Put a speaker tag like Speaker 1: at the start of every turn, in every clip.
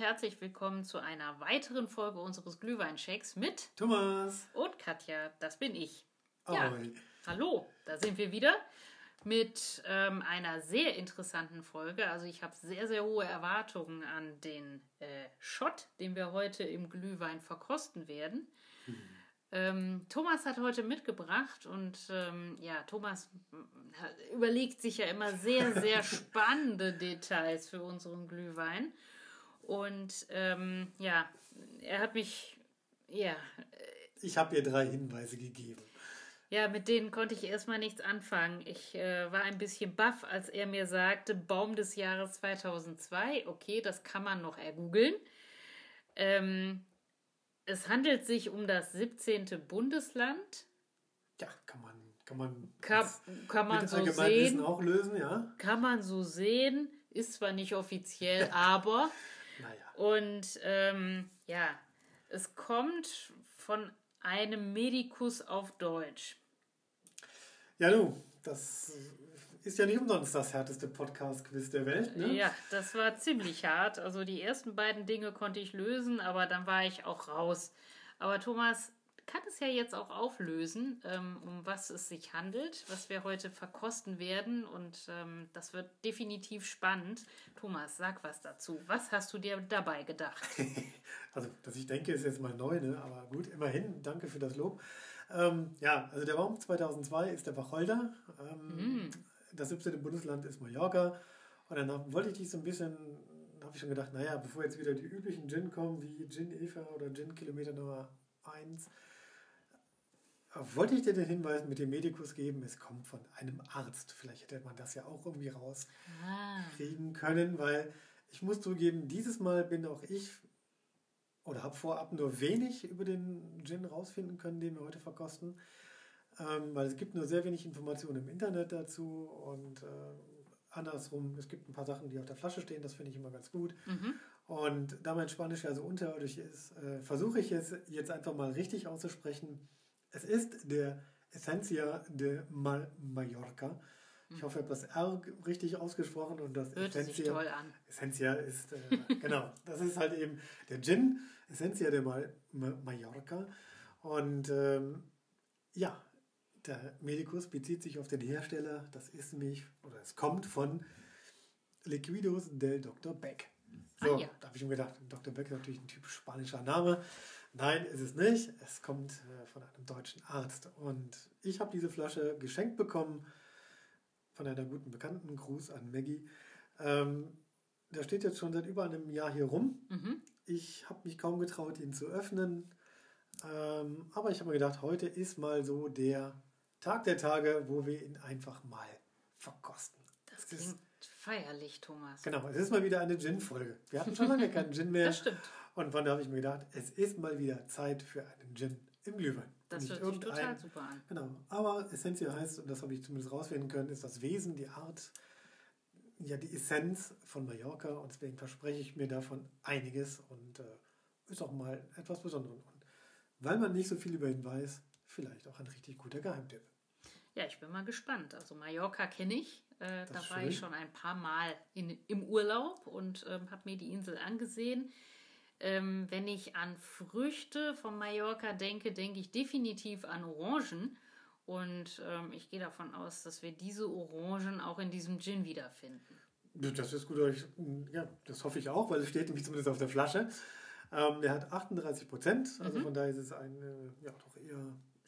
Speaker 1: Herzlich willkommen zu einer weiteren Folge unseres Glühweinshakes mit
Speaker 2: Thomas
Speaker 1: und Katja. Das bin ich.
Speaker 2: Ja,
Speaker 1: hallo, da sind wir wieder mit ähm, einer sehr interessanten Folge. Also ich habe sehr, sehr hohe Erwartungen an den äh, Shot, den wir heute im Glühwein verkosten werden. Hm. Ähm, Thomas hat heute mitgebracht und ähm, ja, Thomas überlegt sich ja immer sehr, sehr spannende Details für unseren Glühwein. Und ähm, ja, er hat mich, ja.
Speaker 2: Ich habe ihr drei Hinweise gegeben.
Speaker 1: Ja, mit denen konnte ich erstmal nichts anfangen. Ich äh, war ein bisschen baff, als er mir sagte, Baum des Jahres 2002. Okay, das kann man noch ergoogeln. Ähm, es handelt sich um das 17. Bundesland.
Speaker 2: Ja, kann man, kann man,
Speaker 1: kann, kann man so sehen.
Speaker 2: auch lösen, ja.
Speaker 1: Kann man so sehen. Ist zwar nicht offiziell, aber.
Speaker 2: Naja.
Speaker 1: Und ähm, ja, es kommt von einem Medikus auf Deutsch.
Speaker 2: Ja, du, das ist ja nicht umsonst das härteste Podcast-Quiz der Welt. Ne?
Speaker 1: Ja, das war ziemlich hart. Also die ersten beiden Dinge konnte ich lösen, aber dann war ich auch raus. Aber Thomas kann es ja jetzt auch auflösen, ähm, um was es sich handelt, was wir heute verkosten werden. Und ähm, das wird definitiv spannend. Thomas, sag was dazu. Was hast du dir dabei gedacht?
Speaker 2: also, dass ich denke, ist jetzt mal neu, ne? aber gut, immerhin. Danke für das Lob. Ähm, ja, also der Baum 2002 ist der Wacholder. Ähm, mm. Das 17. Bundesland ist Mallorca. Und dann wollte ich dich so ein bisschen, habe ich schon gedacht, naja, bevor jetzt wieder die üblichen Gin kommen, wie Gin Eva oder Gin Kilometer Nummer 1, wollte ich dir den Hinweis mit dem Medikus geben, es kommt von einem Arzt. Vielleicht hätte man das ja auch irgendwie rauskriegen ah. können, weil ich muss zugeben, dieses Mal bin auch ich oder habe vorab nur wenig über den Gin rausfinden können, den wir heute verkosten, ähm, weil es gibt nur sehr wenig Informationen im Internet dazu und äh, andersrum, es gibt ein paar Sachen, die auf der Flasche stehen, das finde ich immer ganz gut. Mhm. Und da mein Spanisch ja so unterirdisch ist, äh, versuche ich es jetzt einfach mal richtig auszusprechen. Es ist der Essencia de Mal Mallorca. Ich mhm. hoffe, ich habe das R richtig ausgesprochen und das
Speaker 1: Hört Essentia, sich toll an.
Speaker 2: Essentia ist, äh, genau, das ist halt eben der Gin, Essentia de Mal Mallorca. Und ähm, ja, der Medicus bezieht sich auf den Hersteller, das ist nämlich, oder es kommt von Liquidos del Dr. Beck. So, ah, ja. da habe ich mir gedacht, Dr. Beck ist natürlich ein typisch spanischer Name. Nein, ist es nicht. Es kommt äh, von einem deutschen Arzt. Und ich habe diese Flasche geschenkt bekommen von einer guten Bekannten. Gruß an Maggie. Ähm, der steht jetzt schon seit über einem Jahr hier rum. Mhm. Ich habe mich kaum getraut, ihn zu öffnen. Ähm, aber ich habe mir gedacht, heute ist mal so der Tag der Tage, wo wir ihn einfach mal verkosten.
Speaker 1: Das klingt ist, feierlich, Thomas.
Speaker 2: Genau, es ist mal wieder eine Gin-Folge. Wir hatten schon lange keinen Gin mehr.
Speaker 1: Das stimmt.
Speaker 2: Und von da habe ich mir gedacht, es ist mal wieder Zeit für einen Gin im Glühwein.
Speaker 1: Das hört sich total super an.
Speaker 2: Genau. Aber Essentia heißt, und das habe ich zumindest rausfinden können, ist das Wesen, die Art, ja, die Essenz von Mallorca. Und deswegen verspreche ich mir davon einiges und äh, ist auch mal etwas Besonderes. Und weil man nicht so viel über ihn weiß, vielleicht auch ein richtig guter Geheimtipp.
Speaker 1: Ja, ich bin mal gespannt. Also Mallorca kenne ich. Äh, da war schön. ich schon ein paar Mal in, im Urlaub und ähm, habe mir die Insel angesehen. Ähm, wenn ich an Früchte von Mallorca denke, denke ich definitiv an Orangen. Und ähm, ich gehe davon aus, dass wir diese Orangen auch in diesem Gin wiederfinden.
Speaker 2: Das ist gut. Ja, das hoffe ich auch, weil es steht nämlich zumindest auf der Flasche. Ähm, der hat 38 Prozent, also mhm. von daher ist es ein ja, doch eher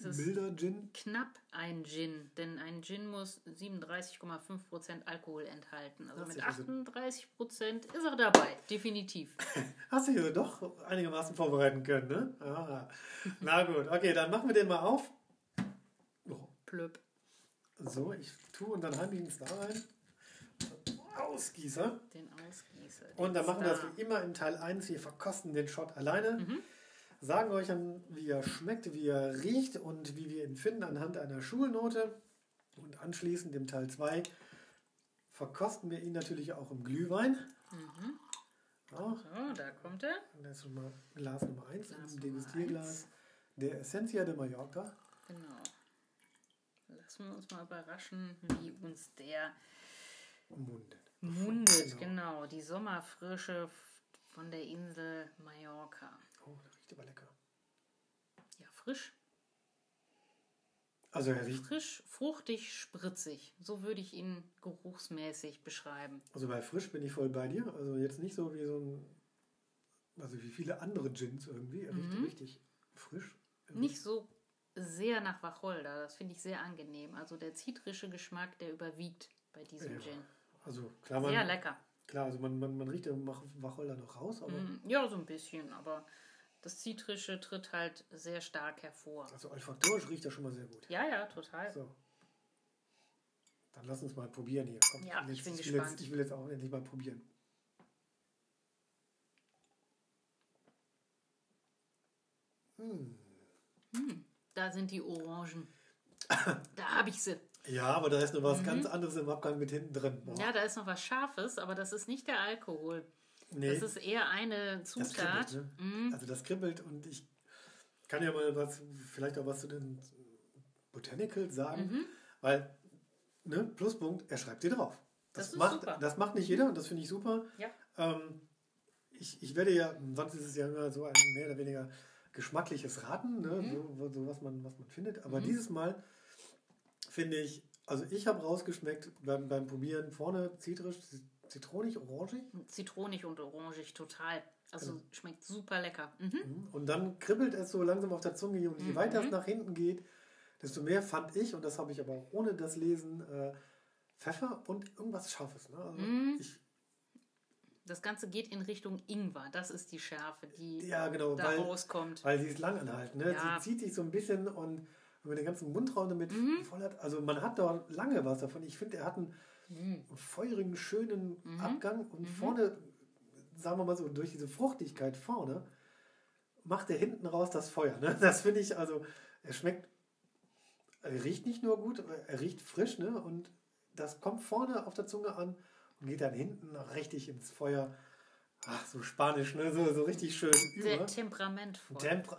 Speaker 2: milder Gin.
Speaker 1: Knapp ein Gin, denn ein Gin muss 37,5% Alkohol enthalten. Also mit 38% ist er dabei, definitiv.
Speaker 2: Hast du dich also doch einigermaßen vorbereiten können, ne? Ah. Na gut, okay, dann machen wir den mal auf.
Speaker 1: Oh. Plöpp.
Speaker 2: So, ich tue und dann heimlich ins da rein. Ausgießer.
Speaker 1: Den Ausgießer.
Speaker 2: Und dann machen wir das wie immer in Teil 1. Wir verkosten den Shot alleine. Mhm sagen euch dann, wie er schmeckt, wie er riecht und wie wir ihn finden anhand einer Schulnote. Und anschließend im Teil 2 verkosten wir ihn natürlich auch im Glühwein. Mhm.
Speaker 1: Ja. So, da kommt er.
Speaker 2: Und das ist schon mal Glas Nummer 1 im Degustierglas der Essentia de Mallorca.
Speaker 1: Genau. Lassen wir uns mal überraschen, wie uns der
Speaker 2: mundet.
Speaker 1: Mundet, genau. genau. Die Sommerfrische von der Insel Mallorca.
Speaker 2: Oh, aber lecker.
Speaker 1: Ja, frisch.
Speaker 2: Also er riecht,
Speaker 1: Frisch, fruchtig, spritzig. So würde ich ihn geruchsmäßig beschreiben.
Speaker 2: also bei frisch bin ich voll bei dir. Also jetzt nicht so wie so ein, also wie viele andere Gins irgendwie. Er riecht richtig frisch.
Speaker 1: Mhm. Nicht so sehr nach Wacholder. Das finde ich sehr angenehm. Also der zitrische Geschmack, der überwiegt bei diesem
Speaker 2: Ja.
Speaker 1: Gin.
Speaker 2: Also klar, man,
Speaker 1: Sehr lecker.
Speaker 2: klar also man, man, man riecht Wach- Wacholder noch raus, aber
Speaker 1: Mm, Ja, so ein bisschen, aber das Zitrische tritt halt sehr stark hervor.
Speaker 2: also olfaktorisch riecht er schon mal sehr gut.
Speaker 1: Ja, ja, total.
Speaker 2: So. Dann lass uns mal probieren hier. Komm,
Speaker 1: Ja, ich bin
Speaker 2: will
Speaker 1: gespannt.
Speaker 2: Jetzt, ich will jetzt auch endlich mal probieren.
Speaker 1: Da sind die Orangen. da habe ich sie.
Speaker 2: Ja, aber da ist noch was ganz anderes im Abgang mit hinten drin. Boah.
Speaker 1: Mhm. Ja, da ist noch was Scharfes, aber das ist nicht der Alkohol.
Speaker 2: Nee,
Speaker 1: Das ist eher eine
Speaker 2: das
Speaker 1: Zutat.
Speaker 2: kribbelt. Ne? Also das kribbelt und ich kann ja mal was, vielleicht auch was zu den Botanicals sagen,
Speaker 1: Mhm.
Speaker 2: weil, ne, Pluspunkt, er schreibt dir drauf. Das,
Speaker 1: Das
Speaker 2: macht,
Speaker 1: super.
Speaker 2: das macht nicht jeder und das finde ich super.
Speaker 1: Ja.
Speaker 2: Ähm, ich, ich werde ja, sonst ist es ja immer so ein mehr oder weniger geschmackliches Raten, ne?
Speaker 1: Mhm.
Speaker 2: so, so was, man, was man findet. Aber dieses Mal finde ich, also ich habe rausgeschmeckt beim, beim Probieren vorne zitrisch, zitronig, orangig.
Speaker 1: Zitronig und orangig total. Also
Speaker 2: Genau.
Speaker 1: schmeckt super lecker. Mhm.
Speaker 2: Und dann kribbelt es so langsam auf der Zunge und je weiter es nach hinten geht, desto mehr fand ich, und das habe ich aber auch ohne das Lesen, äh, Pfeffer und irgendwas Scharfes. Ne? Also ich,
Speaker 1: Das Ganze geht in Richtung Ingwer. Das ist die Schärfe, die
Speaker 2: ja, genau,
Speaker 1: da
Speaker 2: weil,
Speaker 1: rauskommt.
Speaker 2: weil sie ist langanhaltend. Ne?
Speaker 1: Ja.
Speaker 2: Sie zieht sich so ein bisschen und wenn man den ganzen Mundraum damit
Speaker 1: Mhm.
Speaker 2: voll hat, also man hat da lange was davon. Ich finde, er hat einen
Speaker 1: Mhm.
Speaker 2: feurigen, schönen Abgang und vorne, sagen wir mal so, durch diese Fruchtigkeit vorne, macht er hinten raus das Feuer. Ne? Das finde ich, also, er schmeckt, er riecht nicht nur gut, er riecht frisch, ne? Und das kommt vorne auf der Zunge an und geht dann hinten richtig ins Feuer. Ach, so spanisch, ne? So, so richtig schön
Speaker 1: Sehr
Speaker 2: über.
Speaker 1: temperamentvoll.
Speaker 2: Tempera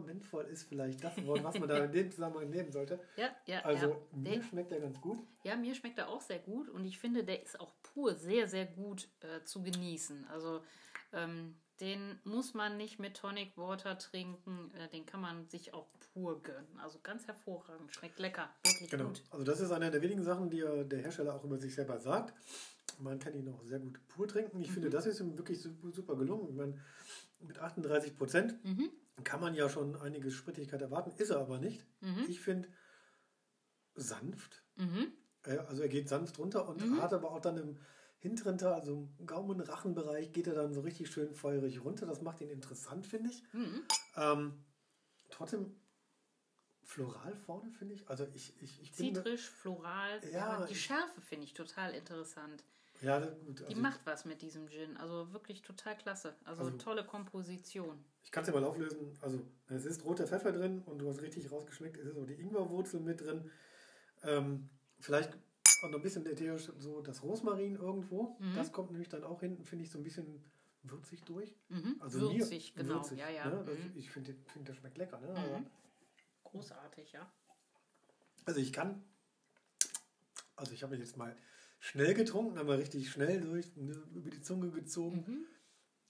Speaker 2: temperamentvoll ist vielleicht das Wort, was man da in dem Zusammenhang nehmen sollte.
Speaker 1: ja, ja,
Speaker 2: Also,
Speaker 1: ja.
Speaker 2: mir
Speaker 1: Der,
Speaker 2: schmeckt er ganz gut.
Speaker 1: ja, mir schmeckt er auch sehr gut und ich finde, der ist auch pur sehr, sehr gut äh, zu genießen. Also ähm, den muss man nicht mit Tonic Water trinken, äh, den kann man sich auch pur gönnen. Also ganz hervorragend, schmeckt lecker, wirklich
Speaker 2: Genau.
Speaker 1: gut.
Speaker 2: Also das ist eine der wenigen Sachen, die er- der Hersteller auch über sich selber sagt. Man kann ihn auch sehr gut pur trinken. Ich
Speaker 1: Mhm.
Speaker 2: finde, das ist ihm wirklich super, super gelungen. Ich meine, mit 38 Prozent
Speaker 1: Mhm.
Speaker 2: Kann man ja schon einige Sprittigkeit erwarten, ist er aber nicht.
Speaker 1: Mhm.
Speaker 2: Ich finde sanft.
Speaker 1: Mhm.
Speaker 2: Äh, Also er geht sanft runter und hat aber auch dann im hinteren Teil, also im Gaumen-Rachenbereich, geht er dann so richtig schön feurig runter. Das macht ihn interessant, finde ich.
Speaker 1: Mhm.
Speaker 2: Ähm, trotzdem floral vorne, finde ich. Also ich, ich, ich.
Speaker 1: Zitrisch, floral.
Speaker 2: Ja,
Speaker 1: die Schärfe finde ich total interessant.
Speaker 2: Ja, gut.
Speaker 1: Die
Speaker 2: Also,
Speaker 1: macht was mit diesem Gin. Also wirklich total klasse. Also,
Speaker 2: Also-
Speaker 1: tolle Komposition.
Speaker 2: Ich kann es ja mal auflösen. Also, es ist roter Pfeffer drin und du hast richtig rausgeschmeckt, es ist auch die Ingwerwurzel mit drin. Ähm, vielleicht auch noch ein bisschen ätherisch so das Rosmarin irgendwo.
Speaker 1: Mhm.
Speaker 2: Das kommt nämlich dann auch hinten, finde ich, so ein bisschen würzig durch.
Speaker 1: Mhm.
Speaker 2: Also
Speaker 1: würzig,
Speaker 2: mir,
Speaker 1: genau.
Speaker 2: würzig,
Speaker 1: ja, ja.
Speaker 2: Ne?
Speaker 1: Mhm.
Speaker 2: Ich finde, find, das schmeckt lecker. Ne? Aber,
Speaker 1: Großartig, ja.
Speaker 2: also ich kann, also ich habe jetzt mal schnell getrunken, aber richtig schnell durch, ne, über die Zunge gezogen.
Speaker 1: Mhm.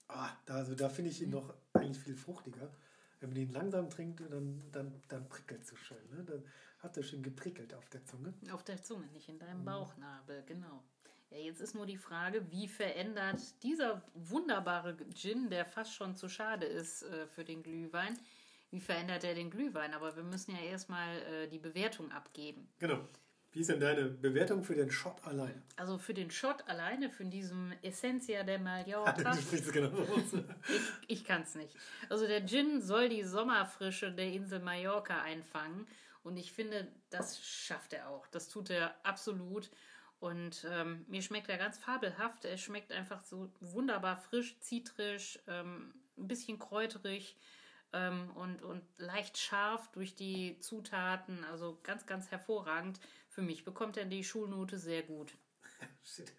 Speaker 2: Ah, da, also da finde ich ihn noch eigentlich viel fruchtiger. Wenn man ihn langsam trinkt, dann, dann, dann prickelt es so schön. Ne? Dann hat er schön geprickelt auf der Zunge.
Speaker 1: Auf der Zunge, nicht in
Speaker 2: Mhm.
Speaker 1: deinem Bauchnabel, genau. Ja, jetzt ist nur die Frage, wie verändert dieser wunderbare Gin, der fast schon zu schade ist äh, für den Glühwein, wie verändert er den Glühwein? Aber wir müssen ja erstmal äh, die Bewertung abgeben.
Speaker 2: Genau. Wie ist denn deine Bewertung für den Shot alleine?
Speaker 1: Also für den Shot alleine, für diesen Essentia de Mallorca,
Speaker 2: genau
Speaker 1: ich, ich kann es nicht. Also der Gin soll die Sommerfrische der Insel Mallorca einfangen und ich finde, das schafft er auch. Das tut er absolut. Und ähm, mir schmeckt er ganz fabelhaft. Er schmeckt einfach so wunderbar frisch, zitrisch, ähm, ein bisschen kräuterig ähm, und, und leicht scharf durch die Zutaten. Also ganz, ganz hervorragend. Für mich bekommt er die Schulnote sehr gut.
Speaker 2: Shit.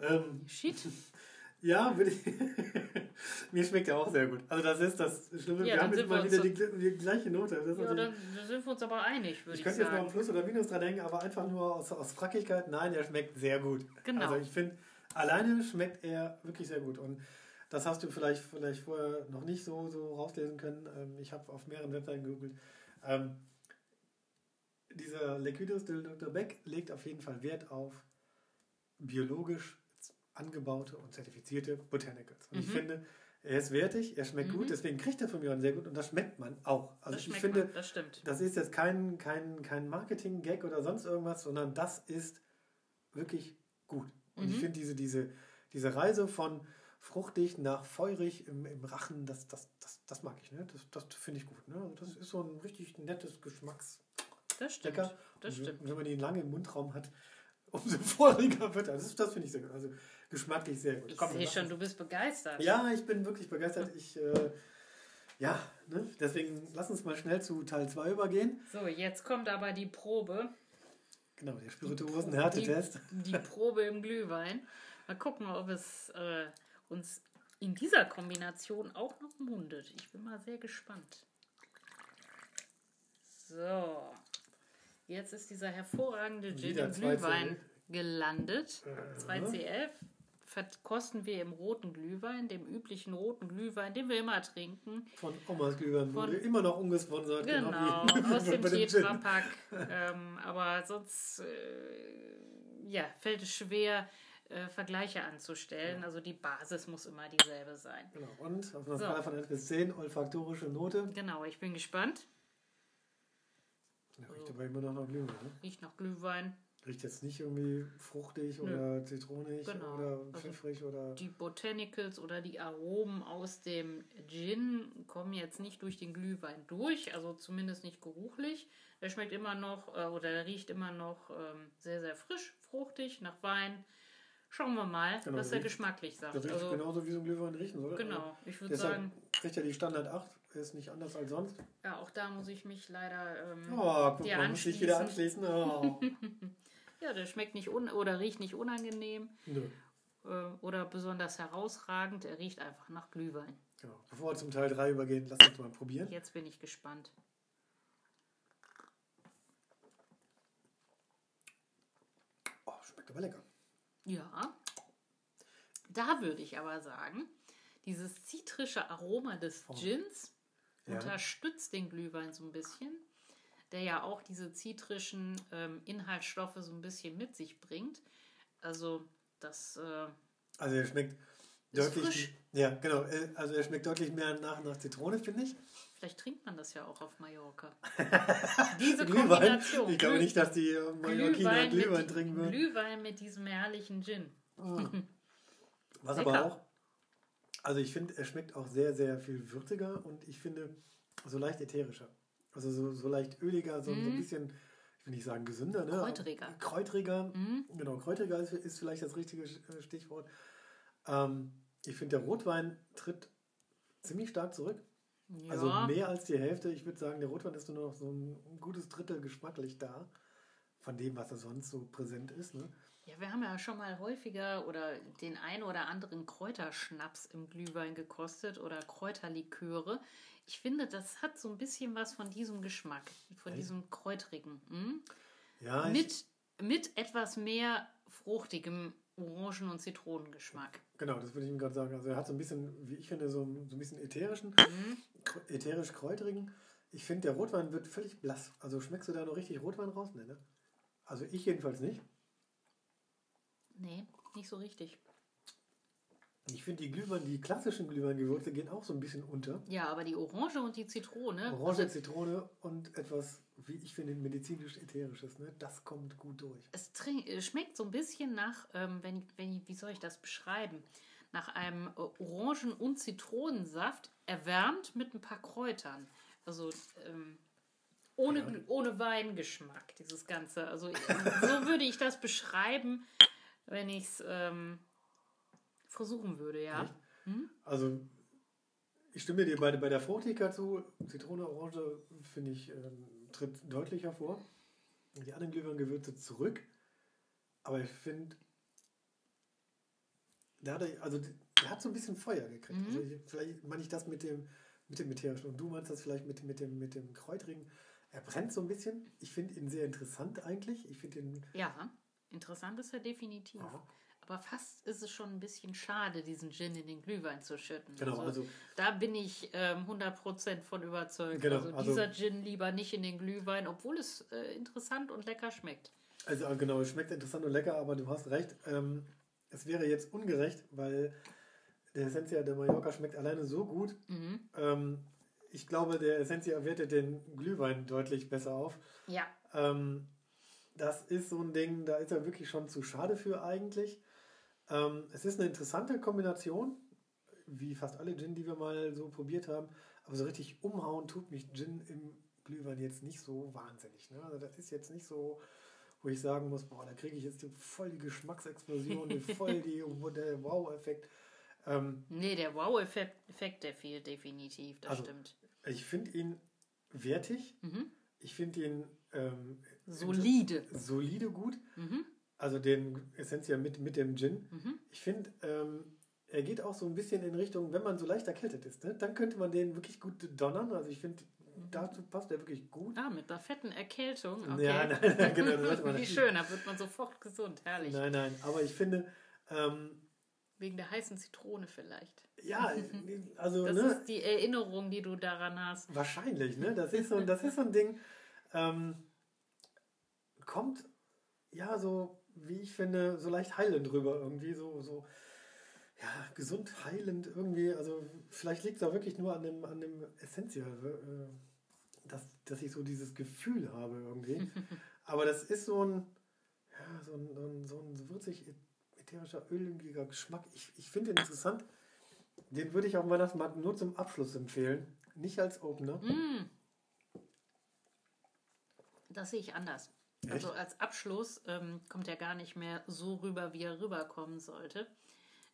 Speaker 2: Ähm,
Speaker 1: Shit.
Speaker 2: ja, würde ich. Mir schmeckt er auch sehr gut. Also das ist das Schlimme.
Speaker 1: Ja,
Speaker 2: wir haben jetzt mal wieder die, die gleiche Note. Das
Speaker 1: Ja, dann sind wir uns aber einig, würde
Speaker 2: ich
Speaker 1: ich,
Speaker 2: könnte jetzt noch
Speaker 1: sagen.
Speaker 2: ein Plus oder Minus dran hängen, aber einfach nur aus, aus Frackigkeit. Nein, er schmeckt sehr gut.
Speaker 1: Genau.
Speaker 2: Also ich finde, alleine schmeckt er wirklich sehr gut. Und Das hast du vielleicht, vielleicht vorher noch nicht so, so rauslesen können. Ähm, ich habe auf mehreren Webseiten gegoogelt. Dieser Liquidus de Dr. Beck legt auf jeden Fall Wert auf biologisch angebaute und zertifizierte Botanicals. Und mhm. ich finde, er ist wertig, er schmeckt mhm. gut, deswegen kriegt er von mir an sehr gut und das schmeckt man auch. Also ich finde, man, das, das, ist jetzt kein, kein, kein Marketing-Gag oder sonst irgendwas, sondern das ist wirklich gut. Und mhm. ich finde diese, diese, diese Reise von fruchtig nach feurig im, im Rachen, das, das, das, das mag ich. Ne? Das, das finde ich gut. Ne? Also das ist so ein richtig nettes Geschmacks. Das stimmt. Lecker. Das stimmt. Wenn man ihn lange im Mundraum hat, umso feuriger wird er. Das, das finde ich sehr gut. Also geschmacklich sehr gut.
Speaker 1: Ich sehe schon, du bist begeistert.
Speaker 2: Ja, ich bin wirklich begeistert. Ich, äh, ja, ne? deswegen lass uns mal schnell zu Teil 2 übergehen.
Speaker 1: So, jetzt kommt aber die Probe.
Speaker 2: Genau, der spirituosen Härtetest.
Speaker 1: Die, die, Probe im Glühwein. Mal gucken, ob es äh, uns in dieser Kombination auch noch mundet. Ich bin mal sehr gespannt. So. Jetzt ist dieser hervorragende Gin im Glühwein gelandet. 2CF verkosten wir im roten Glühwein, dem üblichen roten Glühwein, den wir immer trinken.
Speaker 2: Von Omas Glühwein wurde immer noch ungesponsert.
Speaker 1: Genau, genau aus dem Tetrapack. ähm, aber sonst äh, ja, fällt es schwer, äh, Vergleiche anzustellen. Ja. Also die Basis muss immer dieselbe sein.
Speaker 2: Genau, und auf einer Skala von 1 bis 10, olfaktorische Note.
Speaker 1: Genau, ich bin gespannt.
Speaker 2: Ja, riecht aber immer noch nach Glühwein, ne?
Speaker 1: Riecht nach Glühwein.
Speaker 2: Riecht jetzt nicht irgendwie fruchtig Nö. oder zitronig genau. oder also pfeffrig also oder.
Speaker 1: Die Botanicals oder die Aromen aus dem Gin kommen jetzt nicht durch den Glühwein durch, also zumindest nicht geruchlich. Der schmeckt immer noch äh, oder der riecht immer noch ähm, sehr, sehr frisch, fruchtig, nach Wein. Schauen wir mal, genau, was er geschmacklich sagt.
Speaker 2: Das riecht also, genauso wie so ein Glühwein riechen soll.
Speaker 1: Genau, also ich würde sagen.
Speaker 2: Kriegt er die Standard 8 ist nicht anders als sonst.
Speaker 1: Ja, auch da muss ich mich leider ähm,
Speaker 2: oh, guck, dir man muss sich wieder anschließen. Oh.
Speaker 1: ja, der schmeckt nicht un oder riecht nicht unangenehm. Nö. Äh, oder besonders herausragend. Er riecht einfach nach Glühwein.
Speaker 2: Genau. Bevor wir zum Teil 3 übergehen, lass uns mal probieren.
Speaker 1: Jetzt bin ich gespannt.
Speaker 2: Oh, schmeckt aber lecker.
Speaker 1: Ja. Da würde ich aber sagen, dieses zitrische Aroma des Gins ja. unterstützt den Glühwein so ein bisschen, der ja auch diese zitrischen ähm, Inhaltsstoffe so ein bisschen mit sich bringt. Also das. Äh,
Speaker 2: also er schmeckt deutlich. Frisch. Ja, genau. Äh, also er schmeckt deutlich mehr nach, nach Zitrone, finde ich.
Speaker 1: Vielleicht trinkt man das ja auch auf Mallorca.
Speaker 2: Diese Glühwein. Kombination. Ich glaube nicht, dass die Mallorquiner Glühwein, Glühwein trinken würden.
Speaker 1: Glühwein mit diesem herrlichen Gin.
Speaker 2: Was Lecker. aber auch also ich finde, er schmeckt auch sehr, sehr viel würziger und ich finde so leicht ätherischer. Also so, so leicht öliger, so, mm. so ein mhm. bisschen, ich will nicht sagen gesünder, ne?
Speaker 1: Kräuteriger.
Speaker 2: Kräuteriger, mm. genau, kräuteriger ist, ist, vielleicht das richtige äh, Stichwort. Ähm, ich finde, der Rotwein tritt ziemlich stark zurück. Ja. Also mehr als die Hälfte. Ich würde sagen, der Rotwein ist nur noch so ein gutes Drittel geschmacklich da von dem, was er sonst so präsent ist. Ne?
Speaker 1: Ja, wir haben ja schon mal häufiger oder den ein oder anderen Kräuterschnaps im Glühwein gekostet oder Kräuterliköre. Ich finde, das hat so ein bisschen was von diesem Geschmack, von Echt? diesem kräutrigen. Hm? Ja, mit, mit etwas mehr fruchtigem Orangen- und Zitronengeschmack.
Speaker 2: Genau, das würde ich ihm gerade sagen. Also er hat so ein bisschen, wie ich finde, so, so ein bisschen ätherischen, mhm. ätherisch-kräutrigen. Ich finde, der Rotwein wird völlig blass. Also schmeckst du da noch richtig Rotwein raus? Nee, ne? Also ich jedenfalls nicht.
Speaker 1: Nee, nicht so richtig.
Speaker 2: Ich finde die Glühwein, die klassischen Glühweingewürze gehen auch so ein bisschen unter.
Speaker 1: Ja, aber die Orange und die Zitrone.
Speaker 2: Orange, also, Zitrone und etwas, wie ich finde, medizinisch-ätherisches, ne? das kommt gut durch.
Speaker 1: Es schmeckt so ein bisschen nach, ähm, wenn, wenn, wie soll ich das beschreiben? Nach einem äh, Orangen- und Zitronensaft, erwärmt mit ein paar Kräutern. Also ähm, ohne, ja. ohne Weingeschmack, dieses Ganze. Also so würde ich das beschreiben wenn ich es ähm, versuchen würde, ja.
Speaker 2: Hm? Also, ich stimme dir bei, bei der Fruchtigkeit zu. Zitrone, Orange, finde ich, ähm, tritt deutlich hervor. Die anderen Glühweingewürze zurück. Aber ich finde, der hat, also, der hat so ein bisschen Feuer gekriegt. Mhm. Also ich, vielleicht meine ich das mit dem, mit dem Ätherischen. Und du meinst das vielleicht mit, mit, dem, mit dem Kräutrigen. Er brennt so ein bisschen. Ich finde ihn sehr interessant eigentlich. Ich finde ihn.
Speaker 1: Ja. Interessant ist er definitiv. Aha. Aber fast ist es schon ein bisschen schade, diesen Gin in den Glühwein zu schütten.
Speaker 2: Genau,
Speaker 1: also,
Speaker 2: also-
Speaker 1: da bin ich ähm, 100% von überzeugt.
Speaker 2: Genau,
Speaker 1: also
Speaker 2: also-
Speaker 1: dieser Gin lieber nicht in den Glühwein, obwohl es äh, interessant und lecker schmeckt.
Speaker 2: Also äh, genau, es schmeckt interessant und lecker, aber du hast recht. Ähm, es wäre jetzt ungerecht, weil der Essentia de Mallorca schmeckt alleine so gut.
Speaker 1: Mhm.
Speaker 2: Ähm, ich glaube, der Essentia wertet den Glühwein deutlich besser auf.
Speaker 1: Ja,
Speaker 2: Ähm, das ist so ein Ding, da ist er wirklich schon zu schade für eigentlich. Ähm, es ist eine interessante Kombination, wie fast alle Gin, die wir mal so probiert haben. Aber so richtig umhauen tut mich Gin im Glühwein jetzt nicht so wahnsinnig. Ne? Also das ist jetzt nicht so, wo ich sagen muss, boah, da kriege ich jetzt voll die Geschmacksexplosion, voll die, der Wow-Effekt. Ähm,
Speaker 1: nee, der Wow-Effekt, Effekt, der fehlt definitiv, das
Speaker 2: Also-
Speaker 1: stimmt.
Speaker 2: ich finde ihn wertig.
Speaker 1: Mhm.
Speaker 2: Ich finde ihn ähm,
Speaker 1: Solide.
Speaker 2: solide gut.
Speaker 1: Mhm.
Speaker 2: Also den Essentia mit, mit dem Gin.
Speaker 1: Mhm.
Speaker 2: Ich finde, ähm, er geht auch so ein bisschen in Richtung, wenn man so leicht erkältet ist, ne, dann könnte man den wirklich gut donnern. Also ich finde, dazu passt er wirklich gut.
Speaker 1: Ah, mit einer fetten Erkältung. Okay.
Speaker 2: Ja, nein, nein, genau, das man
Speaker 1: Wie schön, da wird man sofort gesund, herrlich.
Speaker 2: Nein, nein, aber ich finde, ähm,
Speaker 1: Wegen der heißen Zitrone vielleicht.
Speaker 2: ja, also,
Speaker 1: Das
Speaker 2: ne,
Speaker 1: ist die Erinnerung, die du daran hast.
Speaker 2: wahrscheinlich, ne, das ist so, das ist so ein Ding, ähm, kommt, ja, so, wie ich finde, so leicht heilend rüber irgendwie, so, so, ja, gesund heilend irgendwie, also vielleicht liegt es auch wirklich nur an dem, an dem Essentia, äh, dass, dass ich so dieses Gefühl habe irgendwie. Aber das ist so ein, ja, so ein, so ein, so ein würzig ätherischer, öliger Geschmack. Ich, ich finde den interessant. Den würde ich auf dem Weihnachtsmarkt nur zum Abschluss empfehlen. Nicht als Opener.
Speaker 1: Mm. Das sehe ich anders. Also als Abschluss ähm, kommt er gar nicht mehr so rüber, wie er rüberkommen sollte.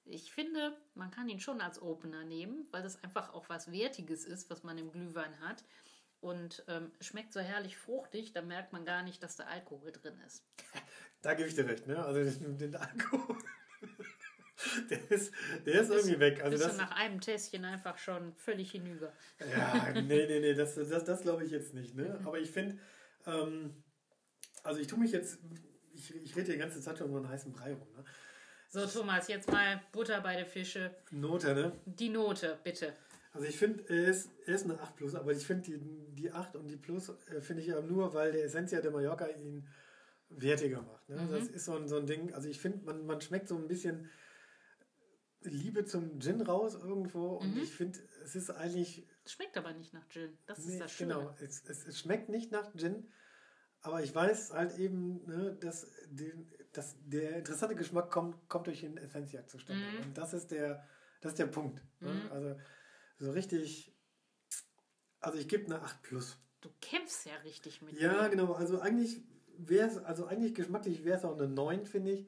Speaker 1: Ich finde, man kann ihn schon als Opener nehmen, weil das einfach auch was Wertiges ist, was man im Glühwein hat. Und ähm, schmeckt so herrlich fruchtig, da merkt man gar nicht, dass da Alkohol drin ist.
Speaker 2: Da gebe ich dir recht, ne? Also den, den Alkohol. der ist, der ist irgendwie weg. Also
Speaker 1: Bist
Speaker 2: das,
Speaker 1: du nach einem Tässchen einfach schon völlig hinüber.
Speaker 2: Ja, nee, nee, nee, das, das, das glaube ich jetzt nicht. Ne? Aber ich finde, ähm, also ich tue mich jetzt, ich, ich rede die ganze Zeit schon über einen heißen Brei rum. Ne?
Speaker 1: So, Thomas, jetzt mal Butter bei den Fische.
Speaker 2: Note, ne?
Speaker 1: Die Note, bitte.
Speaker 2: Also ich finde, er ist, er ist eine 8 Plus, aber ich finde die, die 8 und die Plus äh, finde ich nur, weil der Essentia de Mallorca ihn wertiger macht. Ne? Das ist so ein, so ein Ding, also ich finde, man, man schmeckt so ein bisschen Liebe zum Gin raus irgendwo und ich finde, es ist eigentlich
Speaker 1: Schmeckt aber nicht nach Gin. Das ist
Speaker 2: Nee,
Speaker 1: das Schöne.
Speaker 2: genau. Es, es, es schmeckt nicht nach Gin, aber ich weiß halt eben, ne, dass, den, dass der interessante Geschmack kommt, kommt durch den Essentia zustande.
Speaker 1: Mhm.
Speaker 2: Und das ist der, das ist der Punkt. Ne? Also so richtig, also ich gebe eine 8 plus.
Speaker 1: Du kämpfst ja richtig mit
Speaker 2: Ja,
Speaker 1: mir.
Speaker 2: genau. Also eigentlich wäre es, also eigentlich geschmacklich wäre es auch eine 9, finde ich.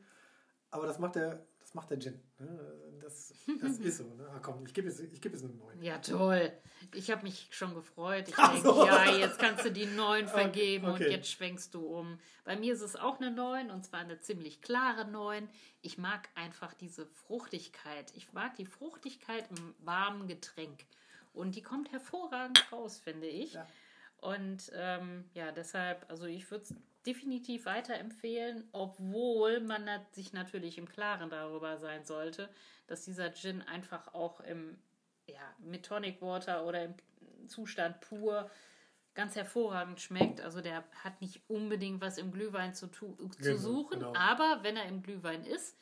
Speaker 2: Aber das macht der, das macht der Gin. Ne? Das, das ist so. Ne? Ah, komm, ich gebe es, ich gebe es eine 9.
Speaker 1: Ja, toll. Ich habe mich schon gefreut. Ich denke,
Speaker 2: so.
Speaker 1: ja, jetzt kannst du die 9 vergeben
Speaker 2: okay.
Speaker 1: und jetzt schwenkst du um. Bei mir ist es auch eine 9 und zwar eine ziemlich klare 9. Ich mag einfach diese Fruchtigkeit. Ich mag die Fruchtigkeit im warmen Getränk. Und die kommt hervorragend raus, finde ich.
Speaker 2: Ja.
Speaker 1: Und ähm, ja, deshalb, also ich würde es definitiv weiterempfehlen, obwohl man sich natürlich im Klaren darüber sein sollte, dass dieser Gin einfach auch im, ja, mit Tonic Water oder im Zustand pur ganz hervorragend schmeckt. Also der hat nicht unbedingt was im Glühwein zu, zu
Speaker 2: Genau,
Speaker 1: suchen,
Speaker 2: genau.
Speaker 1: aber wenn er im Glühwein ist,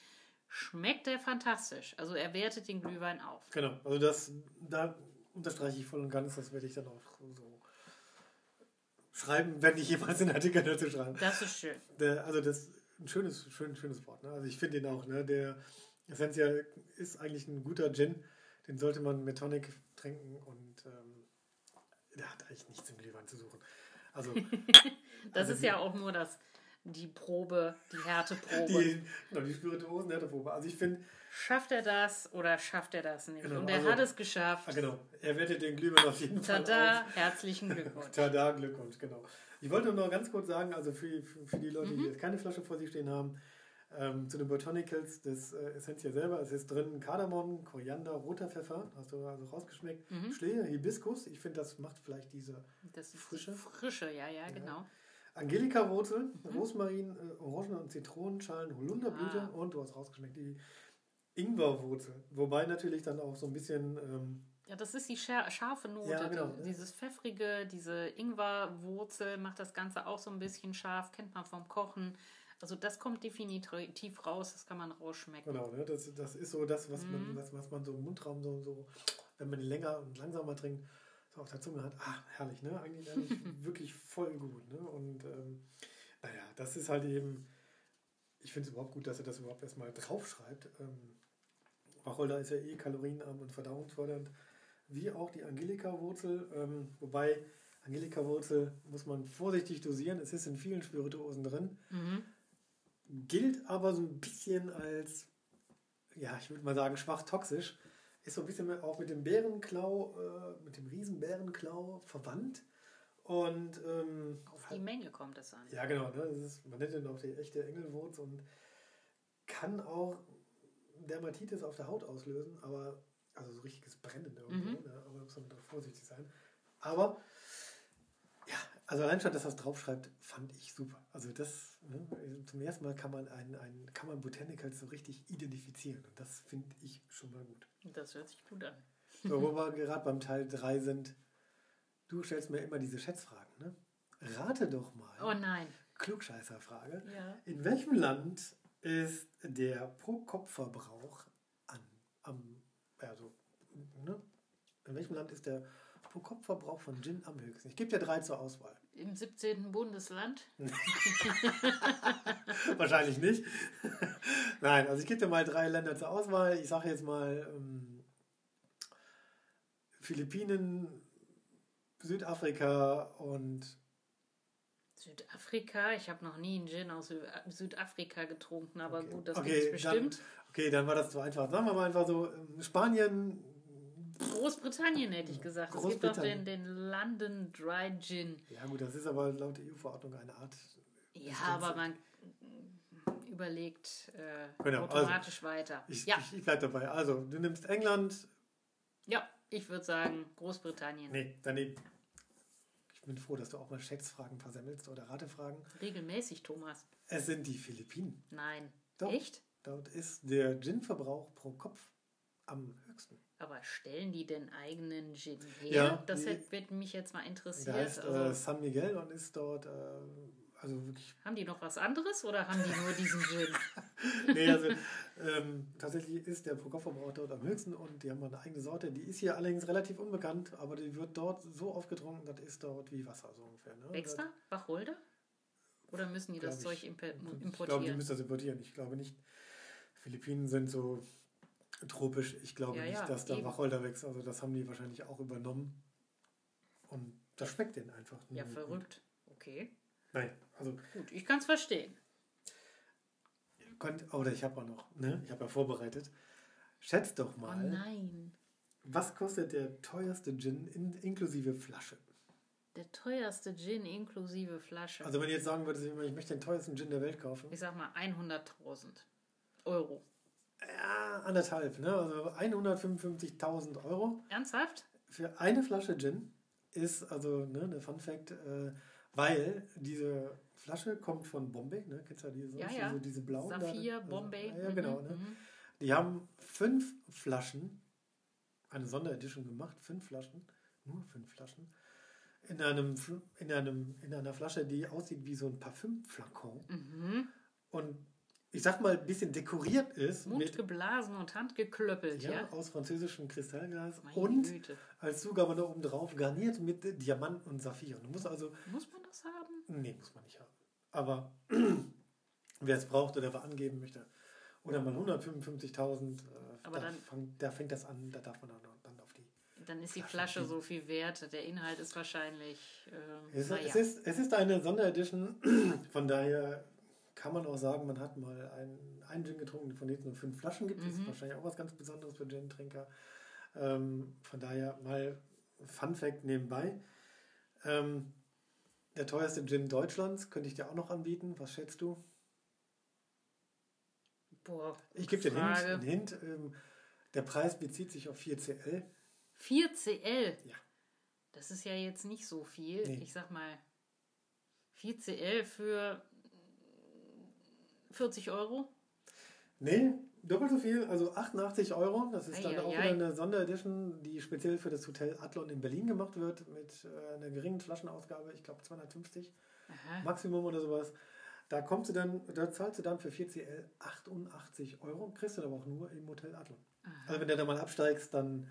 Speaker 1: schmeckt er fantastisch. Also er wertet den Glühwein auf.
Speaker 2: Genau, also das, da unterstreiche ich voll und ganz, das werde ich dann auch so schreiben, wenn ich jemals einen Artikel dazu schreibe.
Speaker 1: Das ist schön.
Speaker 2: Der, also das ist ein schönes, schön, schönes Wort. Ne? Also ich finde ihn auch, ne? Der Essentia ist eigentlich ein guter Gin. Den sollte man mit Tonic trinken und ähm, der hat eigentlich nichts im Glühwein zu suchen. Also
Speaker 1: Das
Speaker 2: Also
Speaker 1: ist
Speaker 2: die-
Speaker 1: ja auch nur das, die Probe, die Härteprobe.
Speaker 2: die, genau, die Spirituosen Härteprobe. Also ich finde,
Speaker 1: Schafft er das oder schafft er das nicht?
Speaker 2: Genau,
Speaker 1: Und er
Speaker 2: also-
Speaker 1: hat es geschafft.
Speaker 2: ah, genau, er wertet den Glühwein auf jeden Fall
Speaker 1: Tada, herzlichen Glückwunsch.
Speaker 2: Tada, Glückwunsch, genau. Ich wollte nur noch ganz kurz sagen, also für, für, für die Leute,
Speaker 1: Mhm.
Speaker 2: die jetzt keine Flasche vor sich stehen haben, ähm, zu den Botanicals des äh, Essentia selber, es ist drin Kardamom, Koriander, roter Pfeffer, hast du also rausgeschmeckt,
Speaker 1: Mhm.
Speaker 2: Schlehe, Hibiskus, ich finde, das macht vielleicht diese,
Speaker 1: Das
Speaker 2: Frische?
Speaker 1: Frische, ja, ja, genau.
Speaker 2: Angelika-Wurzel, Rosmarin, äh, Orangen- und Zitronenschalen, Holunderblüte
Speaker 1: Ah.
Speaker 2: und du hast rausgeschmeckt, die Ingwerwurzel. Wobei natürlich dann auch so ein bisschen, ähm,
Speaker 1: Ja, das ist die scharfe Note.
Speaker 2: Ja, genau.
Speaker 1: die- Dieses pfeffrige, diese Ingwerwurzel macht das Ganze auch so ein bisschen scharf, kennt man vom Kochen. Also das kommt definitiv raus, das kann man rausschmecken.
Speaker 2: genau, ne, das, das ist so das, was, man,
Speaker 1: Mhm.
Speaker 2: was, was man so im Mundraum so, so, wenn man länger und langsamer trinkt, so auf der Zunge hat. Ah, herrlich, ne? Eigentlich, eigentlich wirklich voll gut. Ne? Und ähm, naja, das ist halt eben, ich finde es überhaupt gut, dass er das überhaupt erstmal draufschreibt. Ähm, Wacholder ist ja eh kalorienarm und verdauungsfördernd, wie auch die Angelika-Wurzel. Ähm, wobei Angelika-Wurzel muss man vorsichtig dosieren. Es ist in vielen Spirituosen drin.
Speaker 1: Mhm.
Speaker 2: Gilt aber so ein bisschen als, ja, ich würde mal sagen, schwach toxisch. Ist so ein bisschen auch mit dem Bärenklau, äh, mit dem Riesenbärenklau verwandt. Und ähm,
Speaker 1: Auf die Menge kommt es an.
Speaker 2: ja, genau. Ne? Das ist, man nennt den auch die echte Engelwurz und kann auch Dermatitis auf der Haut auslösen, aber also so richtiges Brennen irgendwo.
Speaker 1: Mhm.
Speaker 2: Ne? Aber da muss man da vorsichtig sein. Aber also allein schon, dass das draufschreibt, fand ich super. Also das, ne? zum ersten Mal kann man einen, einen kann man Botanicals so richtig identifizieren und das finde ich schon mal gut.
Speaker 1: Das hört sich gut an.
Speaker 2: So, wo wir gerade beim Teil 3 sind, du stellst mir immer diese Schätzfragen, ne? Rate doch mal.
Speaker 1: Oh nein.
Speaker 2: Klugscheißerfrage.
Speaker 1: Ja.
Speaker 2: In welchem Land ist der Pro-Kopf-Verbrauch an, am, also, ne? In welchem Land ist der Pro-Kopf-Verbrauch von Gin am höchsten? Ich gebe dir drei zur Auswahl.
Speaker 1: Im 17. Bundesland.
Speaker 2: Wahrscheinlich nicht. Nein, also ich gebe dir mal drei Länder zur Auswahl. Ich sage jetzt mal ähm, Philippinen, Südafrika und
Speaker 1: Südafrika. Ich habe noch nie einen Gin aus Sü- Südafrika getrunken, aber
Speaker 2: Okay.
Speaker 1: gut, das
Speaker 2: Okay,
Speaker 1: bestimmt.
Speaker 2: okay, dann war das zu einfach. Sagen wir mal einfach so ähm, Spanien,
Speaker 1: Großbritannien hätte ich gesagt. Es gibt auch den, den London Dry Gin.
Speaker 2: Ja gut, das ist aber laut EU-Verordnung eine Art.
Speaker 1: Ja,
Speaker 2: Bestimmt.
Speaker 1: aber man mm, überlegt äh,
Speaker 2: Genau,
Speaker 1: automatisch weiter.
Speaker 2: Ich,
Speaker 1: ja,
Speaker 2: ich, ich bleibe dabei. Also, du nimmst England.
Speaker 1: ja, ich würde sagen Großbritannien.
Speaker 2: Nee, daneben. Ich bin froh, dass du auch mal Schätzfragen versemmelst oder Ratefragen.
Speaker 1: Regelmäßig, Thomas.
Speaker 2: Es sind die Philippinen.
Speaker 1: Nein.
Speaker 2: Doch.
Speaker 1: Echt?
Speaker 2: Dort ist der Gin-Verbrauch pro Kopf am höchsten.
Speaker 1: Aber stellen die denn eigenen Gin her?
Speaker 2: Ja,
Speaker 1: das hätte, wird mich jetzt mal interessiert.
Speaker 2: Der heißt
Speaker 1: also,
Speaker 2: äh, San Miguel und ist dort, äh, also wirklich,
Speaker 1: haben die noch was anderes oder haben die nur diesen Gin?
Speaker 2: nee, also ähm, tatsächlich ist der Pro-Kopf-Verbrauch dort am höchsten und die haben eine eigene Sorte. Die ist hier allerdings relativ unbekannt, aber die wird dort so oft getrunken, das ist dort wie Wasser so ungefähr. Ne?
Speaker 1: Extra? Wacholder? Oder müssen die das
Speaker 2: Glaub
Speaker 1: Zeug
Speaker 2: ich.
Speaker 1: imp
Speaker 2: Ich glaube, die
Speaker 1: importieren?
Speaker 2: müssen das importieren. Ich glaube nicht. Philippinen sind so tropisch. Ich glaube
Speaker 1: Ja,
Speaker 2: nicht,
Speaker 1: ja,
Speaker 2: dass da
Speaker 1: eben.
Speaker 2: Wacholder wächst. Also das haben die wahrscheinlich auch übernommen. Und das schmeckt denen einfach.
Speaker 1: Ja,
Speaker 2: nur gut.
Speaker 1: verrückt. Okay.
Speaker 2: Nein, also
Speaker 1: Gut, ich kann es verstehen.
Speaker 2: könnt, oder ich habe auch noch, ne? Ich habe ja vorbereitet. Schätzt doch
Speaker 1: Oh
Speaker 2: mal,
Speaker 1: nein.
Speaker 2: was kostet der teuerste Gin in, inklusive Flasche?
Speaker 1: Der teuerste Gin inklusive Flasche.
Speaker 2: Also wenn ihr jetzt sagen würdet, ich möchte den teuersten Gin der Welt kaufen.
Speaker 1: ich sag mal 100.000 Euro.
Speaker 2: Ja, anderthalb, ne? Also 155.000 Euro.
Speaker 1: Ernsthaft?
Speaker 2: für eine Flasche Gin ist also ne, eine Fun Fact, äh, weil diese Flasche kommt von Bombay, ne? Kennst du ja diese,
Speaker 1: Ja, ja.
Speaker 2: So diese blauen? da?
Speaker 1: Saphir,
Speaker 2: Also,
Speaker 1: Bombay.
Speaker 2: Ja, genau.
Speaker 1: Mhm,
Speaker 2: Ne?
Speaker 1: mhm.
Speaker 2: Die haben fünf Flaschen, eine Sonderedition gemacht, fünf Flaschen, nur fünf Flaschen, in, einem, in, einem, in einer Flasche, die aussieht wie so ein Parfümflakon
Speaker 1: Mhm.
Speaker 2: und ich sag mal, ein bisschen dekoriert ist
Speaker 1: Mund
Speaker 2: mit
Speaker 1: geblasen und Hand geklöppelt, ja?
Speaker 2: ja, aus französischem Kristallglas
Speaker 1: Meine
Speaker 2: und
Speaker 1: Güte.
Speaker 2: als Zugabe noch oben drauf garniert mit Diamanten und Saphiren. Du musst also,
Speaker 1: Muss man das haben?
Speaker 2: nee, muss man nicht haben. Aber wer es braucht oder wer angeben möchte, oder mal 155.000, äh, da, da fängt das an, da darf man dann, dann auf die.
Speaker 1: Dann ist die
Speaker 2: Flasche
Speaker 1: Flasche so viel wert. Der Inhalt ist wahrscheinlich. Äh,
Speaker 2: Es,
Speaker 1: naja.
Speaker 2: es, ist, es ist eine Sonderedition, von daher kann man auch sagen, man hat mal einen, einen Gin getrunken, von dem es nur fünf Flaschen gibt. Das ist
Speaker 1: Mhm.
Speaker 2: wahrscheinlich auch was ganz Besonderes für Gin-Trinker. Ähm, von daher mal Fun Fact nebenbei. Ähm, der teuerste Gin Deutschlands könnte ich dir auch noch anbieten. Was schätzt du?
Speaker 1: Boah,
Speaker 2: Ich gebe dir einen Hint. Einen Hint ähm, der Preis bezieht sich auf 4CL.
Speaker 1: 4 CL.
Speaker 2: Ja.
Speaker 1: Das ist ja jetzt nicht so viel.
Speaker 2: Nee.
Speaker 1: Ich sag mal 4CL für 40 Euro?
Speaker 2: Nee, doppelt so viel, also 88 Euro. Das ist dann
Speaker 1: Eieiei.
Speaker 2: auch wieder eine Sonderedition, die speziell für das Hotel Adlon in Berlin gemacht wird, mit äh, einer geringen Flaschenausgabe, ich glaube 250
Speaker 1: Aha.
Speaker 2: Maximum oder sowas. Da kommst du dann, da zahlst du dann für 4CL 88 Euro, kriegst du aber auch nur im Hotel Adlon. Also wenn du da mal absteigst dann,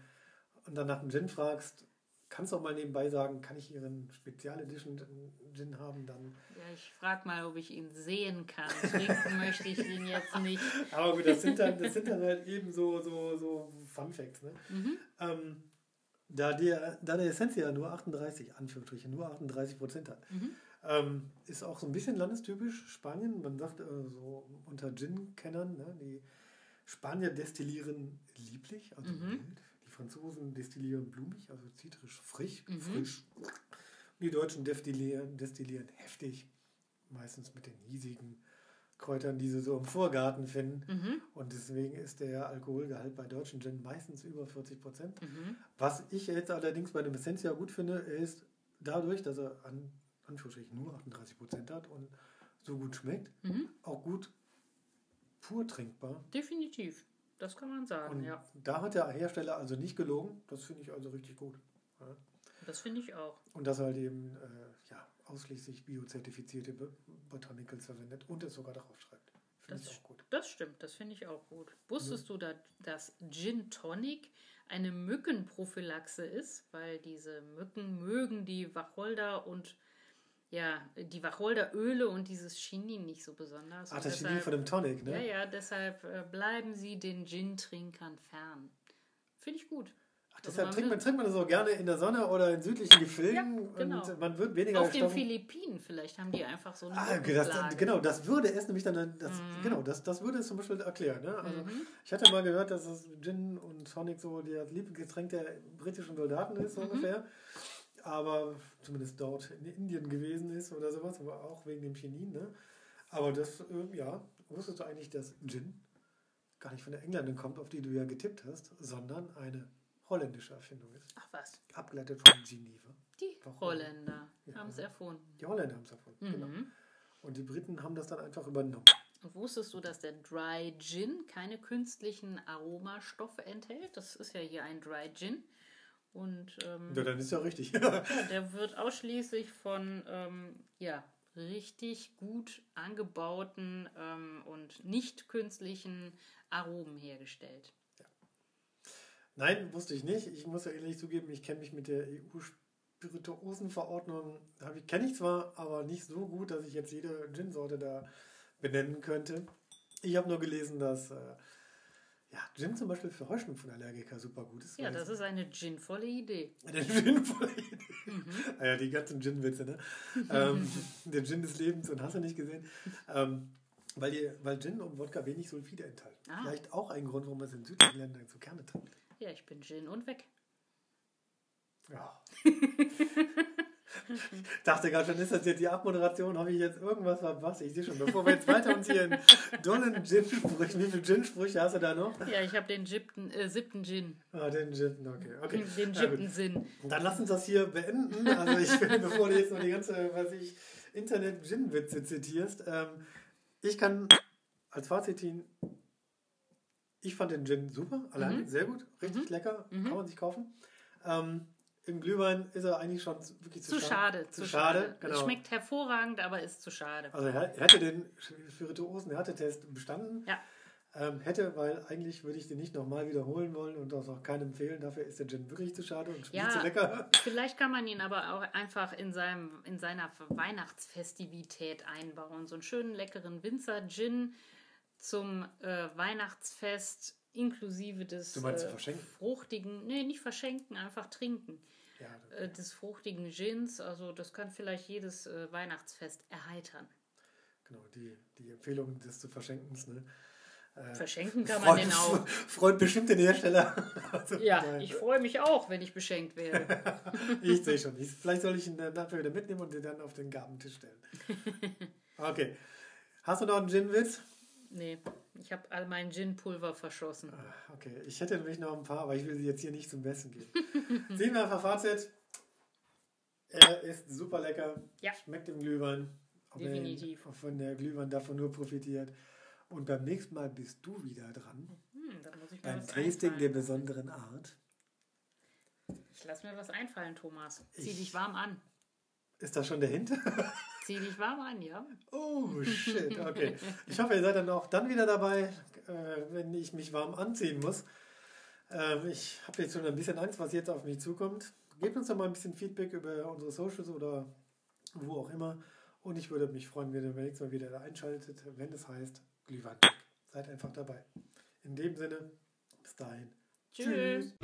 Speaker 2: und dann nach dem Gin fragst, kannst du auch mal nebenbei sagen, kann ich Ihren Spezialedition Gin haben, dann
Speaker 1: Ja, ich frage mal, ob ich ihn sehen kann. Trinken möchte ich ihn jetzt nicht.
Speaker 2: Aber gut, das sind dann, das sind dann halt eben so, so, so Fun Facts. Ne? Ähm, da, der, da der Essentia nur 38, Anführungsstriche, nur 38 Prozent hat, ähm, ist auch so ein bisschen landestypisch Spanien. Man sagt äh, so unter Gin-Kennern, ne, die Spanier destillieren lieblich, also mild. Die Franzosen destillieren blumig, also zitrisch frisch. frisch. Die Deutschen destillieren, destillieren heftig, meistens mit den hiesigen Kräutern, die sie so im Vorgarten finden. Und deswegen ist der Alkoholgehalt bei deutschen Gin meistens über 40 Prozent. Was ich jetzt allerdings bei dem Essentia gut finde, ist dadurch, dass er an Anführungsstrichen nur 38 Prozent hat und so gut schmeckt, auch gut pur trinkbar.
Speaker 1: Definitiv. Das kann man sagen,
Speaker 2: Und
Speaker 1: ja.
Speaker 2: da hat der Hersteller also nicht gelogen. Das finde ich also richtig gut. Ja.
Speaker 1: Das finde ich auch.
Speaker 2: Und dass er halt eben äh, ja, ausschließlich biozertifizierte Bo- Botanicals verwendet und es sogar darauf schreibt. Finde
Speaker 1: Das,
Speaker 2: ich auch gut.
Speaker 1: das stimmt, das finde ich auch gut. Wusstest du, da, dass Gin Tonic eine Mückenprophylaxe ist? Weil diese Mücken mögen die Wacholder und ja, die Wacholderöle und dieses Chinin nicht so besonders.
Speaker 2: Ach,
Speaker 1: Und
Speaker 2: das
Speaker 1: deshalb-
Speaker 2: von dem Tonic, ne?
Speaker 1: Ja, ja, deshalb äh, bleiben sie den Gin-Trinkern fern. Finde ich gut.
Speaker 2: Ach,
Speaker 1: Also
Speaker 2: deshalb
Speaker 1: man
Speaker 2: trinkt man, trinkt man das auch gerne in der Sonne oder in südlichen Gefilden
Speaker 1: Ja, genau.
Speaker 2: und man wird weniger
Speaker 1: Auf den
Speaker 2: gestochen.
Speaker 1: Philippinen vielleicht haben die einfach so eine
Speaker 2: Ah, das, genau, das würde es nämlich dann, das,
Speaker 1: Mhm.
Speaker 2: genau, das, das würde es zum Beispiel erklären. Ne? Also, Ich hatte mal gehört, dass das Gin und Tonic so das Lieblingsgetränk der britischen Soldaten ist, so
Speaker 1: Mhm.
Speaker 2: ungefähr. Aber zumindest dort in Indien gewesen ist oder sowas, aber auch wegen dem Chinin. Ne? Aber das, äh, ja, wusstest du eigentlich, dass Gin gar nicht von der Engländerin kommt, auf die du ja getippt hast, sondern eine holländische Erfindung ist.
Speaker 1: Ach was,
Speaker 2: Abgeleitet von Geneva.
Speaker 1: die
Speaker 2: Warum?
Speaker 1: Holländer
Speaker 2: Ja.
Speaker 1: haben es erfunden.
Speaker 2: Die Holländer haben es erfunden. Genau.
Speaker 1: Mhm.
Speaker 2: Und die Briten haben das dann einfach übernommen.
Speaker 1: Und wusstest du, dass der Dry Gin keine künstlichen Aromastoffe enthält? Das ist ja hier ein Dry Gin. Und ähm,
Speaker 2: Ja, dann ist ja richtig.
Speaker 1: ja, der wird ausschließlich von ähm, ja, richtig gut angebauten ähm, und nicht künstlichen Aromen hergestellt.
Speaker 2: Nein, wusste ich nicht. Ich muss ja ehrlich zugeben, ich kenne mich mit der EU-Spirituosenverordnung, kenne ich zwar, aber nicht so gut, dass ich jetzt jede Gin-Sorte da benennen könnte. Ich habe nur gelesen, dass äh, ja, Gin zum Beispiel für Heuschnupfenallergiker super gut ist.
Speaker 1: Ja, das ist eine ginvolle Idee.
Speaker 2: Eine Gin-volle Idee. Ah ja, die ganzen Gin-Witze, ne? ähm, der Gin des Lebens und hast du nicht gesehen. Ähm, weil, die, weil Gin und Wodka wenig Sulfide enthalten.
Speaker 1: Ah.
Speaker 2: Vielleicht auch ein Grund, warum man es in südlichen Ländern so gerne trinkt.
Speaker 1: Ja, ich bin Gin und weg.
Speaker 2: Ja. dachte gerade schon, ist das jetzt die Abmoderation? Habe ich jetzt irgendwas verpasst? Ich sehe schon, bevor wir jetzt weiter uns hier in dollen Gin-Sprüchen, wie viele Gin-Sprüche hast du da noch?
Speaker 1: Ja, ich habe den siebten, äh, siebten Gin.
Speaker 2: Ah, den Gin, okay. okay.
Speaker 1: Den siebten Sinn.
Speaker 2: Dann lass uns das hier beenden. Also ich will, bevor du jetzt noch die ganze, was ich, Internet-Gin-Witze zitierst, ähm, ich kann als Fazit ziehen, ich fand den Gin super, alleine,
Speaker 1: Mhm.
Speaker 2: sehr gut, richtig lecker, kann man sich kaufen. Ähm, Im Glühwein ist er eigentlich schon wirklich zu,
Speaker 1: Zu schade.
Speaker 2: Zu schade,
Speaker 1: Es
Speaker 2: genau.
Speaker 1: schmeckt hervorragend, aber ist zu schade.
Speaker 2: Also er, er hätte den Spirituosen Härtetest bestanden.
Speaker 1: Ja.
Speaker 2: Ähm, hätte, weil eigentlich würde ich den nicht nochmal wiederholen wollen und das auch keinem empfehlen. Dafür ist der Gin wirklich zu schade und
Speaker 1: Ja.
Speaker 2: viel zu lecker.
Speaker 1: Vielleicht kann man ihn aber auch einfach in, seinem, in seiner Weihnachtsfestivität einbauen. So einen schönen leckeren Winzer-Gin zum äh, Weihnachtsfest inklusive des äh, fruchtigen, nee, nicht verschenken, einfach trinken.
Speaker 2: Ja,
Speaker 1: Äh, des fruchtigen Gins, also das kann vielleicht jedes äh, Weihnachtsfest erheitern.
Speaker 2: genau, die, die Empfehlung des zu Verschenkens. Ne? Äh,
Speaker 1: Verschenken kann man den auch.
Speaker 2: Freut bestimmt den Hersteller. Also,
Speaker 1: Ja,
Speaker 2: nein,
Speaker 1: ich freue mich auch, wenn ich beschenkt werde.
Speaker 2: ich sehe schon. Ich, vielleicht soll ich ihn dafür wieder mitnehmen und den dann auf den Gabentisch stellen. Okay. Hast du noch einen Gin-Witz?
Speaker 1: nee, ich habe all mein Gin-Pulver verschossen.
Speaker 2: Ah, Okay, ich hätte nämlich noch ein paar, aber ich will sie jetzt hier nicht zum Besten geben. Ziehen wir einfach Fazit. Er ist super lecker.
Speaker 1: Ja.
Speaker 2: Schmeckt im Glühwein.
Speaker 1: Definitiv.
Speaker 2: Von der Glühwein davon nur profitiert. Und beim nächsten Mal bist du wieder dran.
Speaker 1: Hm,
Speaker 2: Beim Tasting der besonderen Art.
Speaker 1: Ich lass mir was einfallen, Thomas. Zieh
Speaker 2: Ich-
Speaker 1: dich warm an.
Speaker 2: Ist das schon der Hint?
Speaker 1: Zieh dich warm an, ja?
Speaker 2: Oh, shit. Okay. Ich hoffe, ihr seid dann auch dann wieder dabei, äh, wenn ich mich warm anziehen muss. Ähm, ich habe jetzt schon ein bisschen Angst, was jetzt auf mich zukommt. Gebt uns doch mal ein bisschen Feedback über unsere Socials oder wo auch immer. Und ich würde mich freuen, wenn ihr beim nächsten Mal wieder einschaltet, wenn es heißt Glühwein. Seid einfach dabei. In dem Sinne, bis dahin.
Speaker 1: Tschüss.